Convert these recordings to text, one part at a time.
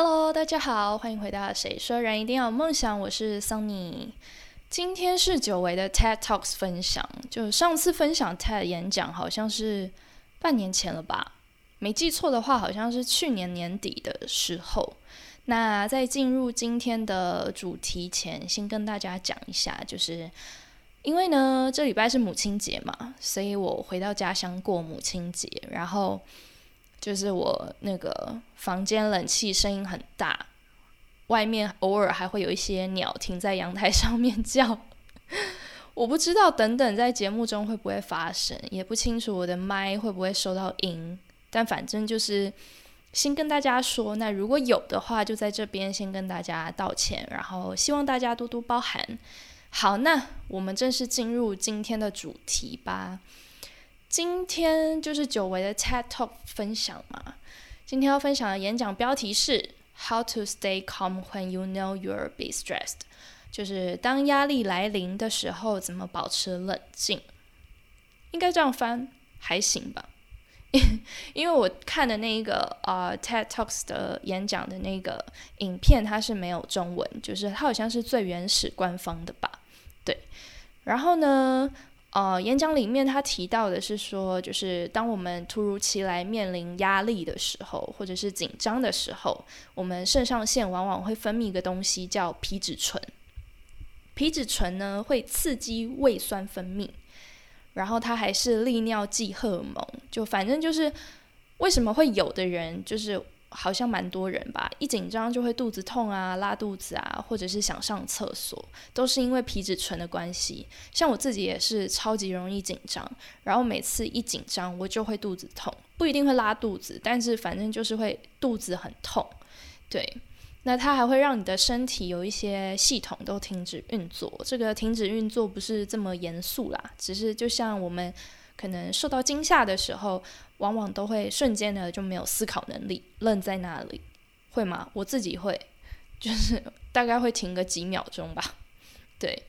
Hello，大家好，欢迎回到《谁说人一定要有梦想》，我是 Sunny。今天是久违的 TED Talks 分享，就上次分享 TED 演讲好像是半年前了吧，没记错的话，好像是去年年底的时候。那在进入今天的主题前，先跟大家讲一下，就是因为呢，这礼拜是母亲节嘛，所以我回到家乡过母亲节，然后。就是我那个房间冷气声音很大，外面偶尔还会有一些鸟停在阳台上面叫，我不知道等等在节目中会不会发生，也不清楚我的麦会不会收到音，但反正就是先跟大家说，那如果有的话，就在这边先跟大家道歉，然后希望大家多多包涵。好，那我们正式进入今天的主题吧。今天就是久违的 TED Talk 分享嘛。今天要分享的演讲标题是 How to Stay Calm When You Know You're Be Stressed，就是当压力来临的时候，怎么保持冷静？应该这样翻还行吧。因为我看的那一个呃 TED Talks 的演讲的那个影片，它是没有中文，就是它好像是最原始官方的吧。对，然后呢？呃，演讲里面他提到的是说，就是当我们突如其来面临压力的时候，或者是紧张的时候，我们肾上腺往往会分泌一个东西叫皮质醇。皮质醇呢会刺激胃酸分泌，然后它还是利尿剂荷尔蒙。就反正就是为什么会有的人就是。好像蛮多人吧，一紧张就会肚子痛啊、拉肚子啊，或者是想上厕所，都是因为皮质醇的关系。像我自己也是超级容易紧张，然后每次一紧张我就会肚子痛，不一定会拉肚子，但是反正就是会肚子很痛。对，那它还会让你的身体有一些系统都停止运作。这个停止运作不是这么严肃啦，只是就像我们。可能受到惊吓的时候，往往都会瞬间的就没有思考能力，愣在那里，会吗？我自己会，就是大概会停个几秒钟吧。对，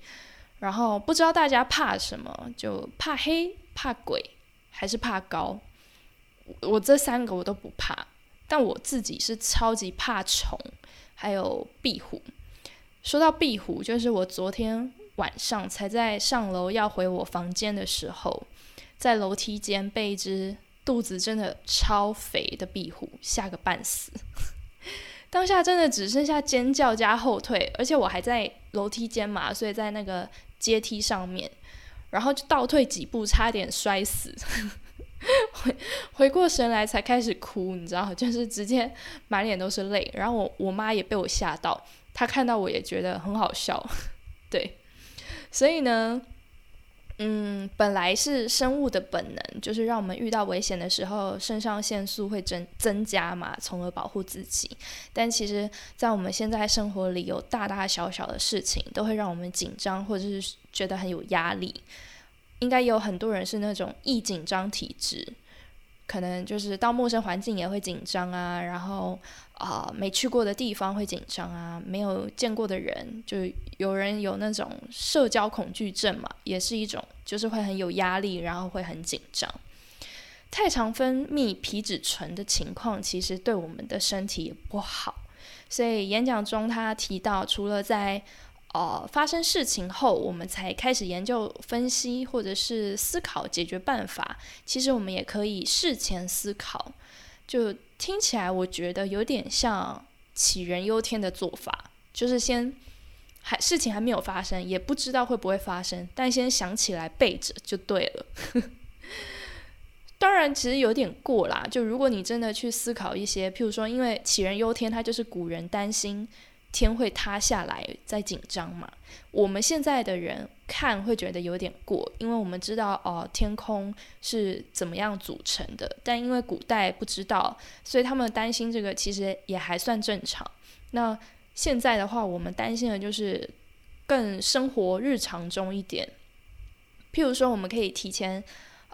然后不知道大家怕什么，就怕黑、怕鬼，还是怕高？我这三个我都不怕，但我自己是超级怕虫，还有壁虎。说到壁虎，就是我昨天晚上才在上楼要回我房间的时候。在楼梯间被一只肚子真的超肥的壁虎吓个半死，当下真的只剩下尖叫加后退，而且我还在楼梯间嘛，所以在那个阶梯上面，然后就倒退几步，差点摔死。回回过神来才开始哭，你知道，就是直接满脸都是泪。然后我我妈也被我吓到，她看到我也觉得很好笑，对，所以呢。嗯，本来是生物的本能，就是让我们遇到危险的时候，肾上腺素会增增加嘛，从而保护自己。但其实，在我们现在生活里，有大大小小的事情都会让我们紧张，或者是觉得很有压力。应该有很多人是那种易紧张体质。可能就是到陌生环境也会紧张啊，然后啊没去过的地方会紧张啊，没有见过的人，就有人有那种社交恐惧症嘛，也是一种，就是会很有压力，然后会很紧张。太常分泌皮质醇的情况，其实对我们的身体也不好。所以演讲中他提到，除了在呃，发生事情后，我们才开始研究、分析，或者是思考解决办法。其实我们也可以事前思考，就听起来我觉得有点像杞人忧天的做法，就是先还事情还没有发生，也不知道会不会发生，但先想起来备着就对了。当然，其实有点过啦。就如果你真的去思考一些，譬如说，因为杞人忧天，它就是古人担心。天会塌下来，在紧张嘛？我们现在的人看会觉得有点过，因为我们知道哦，天空是怎么样组成的。但因为古代不知道，所以他们担心这个其实也还算正常。那现在的话，我们担心的就是更生活日常中一点，譬如说，我们可以提前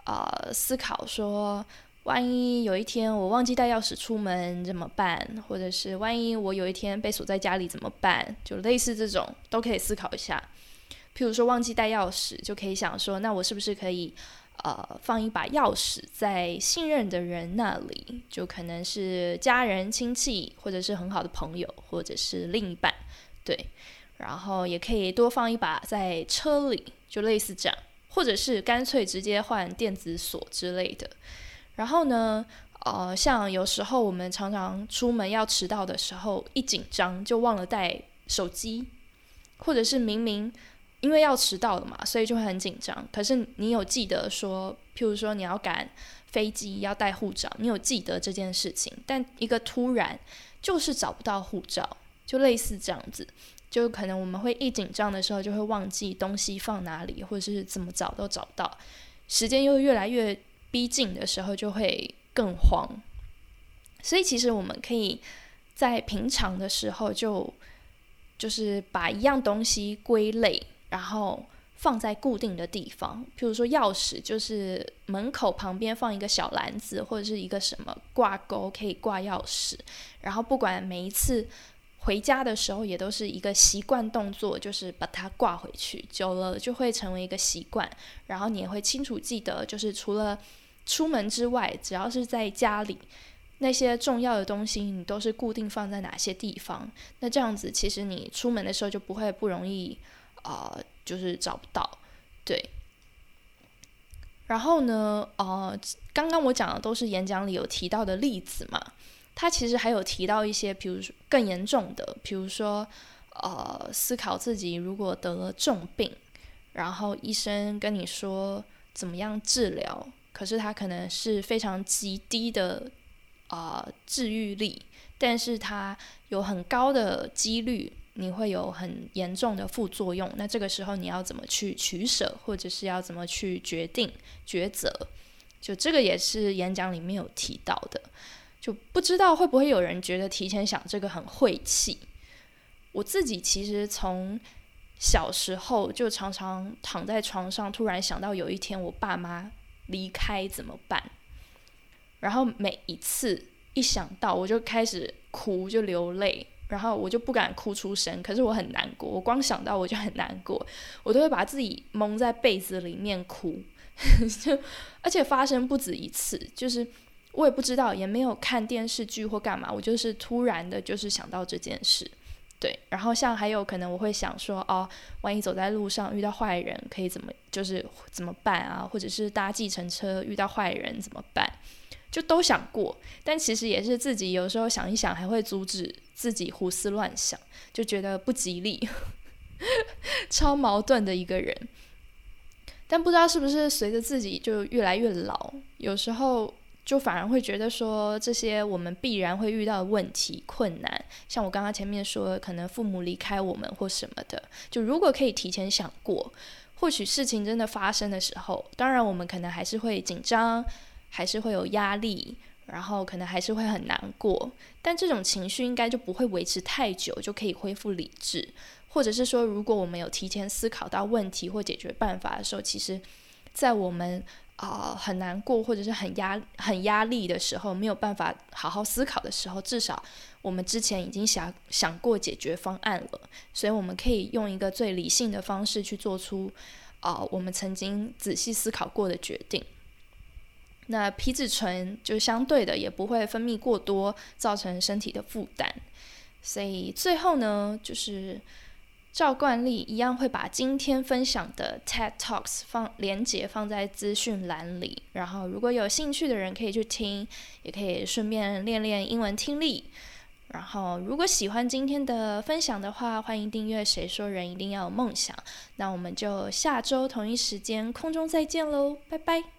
啊思考说。万一有一天我忘记带钥匙出门怎么办？或者是万一我有一天被锁在家里怎么办？就类似这种都可以思考一下。譬如说忘记带钥匙，就可以想说，那我是不是可以呃，放一把钥匙在信任的人那里，就可能是家人、亲戚，或者是很好的朋友，或者是另一半，对。然后也可以多放一把在车里，就类似这样，或者是干脆直接换电子锁之类的。然后呢，呃，像有时候我们常常出门要迟到的时候，一紧张就忘了带手机，或者是明明。因为要迟到了嘛，所以就会很紧张。可是你有记得说，譬如说你要赶飞机要带护照，你有记得这件事情，但一个突然就是找不到护照，就类似这样子，就可能我们会一紧张的时候就会忘记东西放哪里，或者是怎么找都找不到。时间又越来越逼近的时候，就会更慌。所以其实我们可以在平常的时候就就是把一样东西归类。然后放在固定的地方，譬如说钥匙，就是门口旁边放一个小篮子，或者是一个什么挂钩可以挂钥匙。然后不管每一次回家的时候，也都是一个习惯动作，就是把它挂回去。久了就会成为一个习惯，然后你也会清楚记得，就是除了出门之外，只要是在家里那些重要的东西，你都是固定放在哪些地方。那这样子，其实你出门的时候就不会不容易。啊，就是找不到，对。然后呢，呃，刚刚我讲的都是演讲里有提到的例子嘛。他其实还有提到一些，比如说更严重的，比如说，呃，思考自己如果得了重病，然后医生跟你说怎么样治疗，可是它可能是非常极低的啊治愈力，但是它有很高的几率。你会有很严重的副作用，那这个时候你要怎么去取舍，或者是要怎么去决定抉择？就这个也是演讲里面有提到的，就不知道会不会有人觉得提前想这个很晦气。我自己其实从小时候就常常躺在床上，突然想到有一天我爸妈离开怎么办，然后每一次一想到我就开始哭，就流泪。然后我就不敢哭出声，可是我很难过，我光想到我就很难过，我都会把自己蒙在被子里面哭，就而且发生不止一次，就是我也不知道，也没有看电视剧或干嘛，我就是突然的，就是想到这件事，对，然后像还有可能我会想说，哦，万一走在路上遇到坏人，可以怎么就是怎么办啊？或者是搭计程车遇到坏人怎么办？就都想过，但其实也是自己有时候想一想，还会阻止自己胡思乱想，就觉得不吉利，超矛盾的一个人。但不知道是不是随着自己就越来越老，有时候就反而会觉得说，这些我们必然会遇到的问题、困难，像我刚刚前面说，可能父母离开我们或什么的，就如果可以提前想过，或许事情真的发生的时候，当然我们可能还是会紧张。还是会有压力，然后可能还是会很难过，但这种情绪应该就不会维持太久，就可以恢复理智。或者是说，如果我们有提前思考到问题或解决办法的时候，其实，在我们啊很难过或者是很压很压力的时候，没有办法好好思考的时候，至少我们之前已经想想过解决方案了，所以我们可以用一个最理性的方式去做出啊我们曾经仔细思考过的决定。那皮质醇就相对的也不会分泌过多，造成身体的负担。所以最后呢，就是照惯例一样会把今天分享的 TED Talks 放连接放在资讯栏里，然后如果有兴趣的人可以去听，也可以顺便练练英文听力。然后如果喜欢今天的分享的话，欢迎订阅。谁说人一定要有梦想？那我们就下周同一时间空中再见喽，拜拜。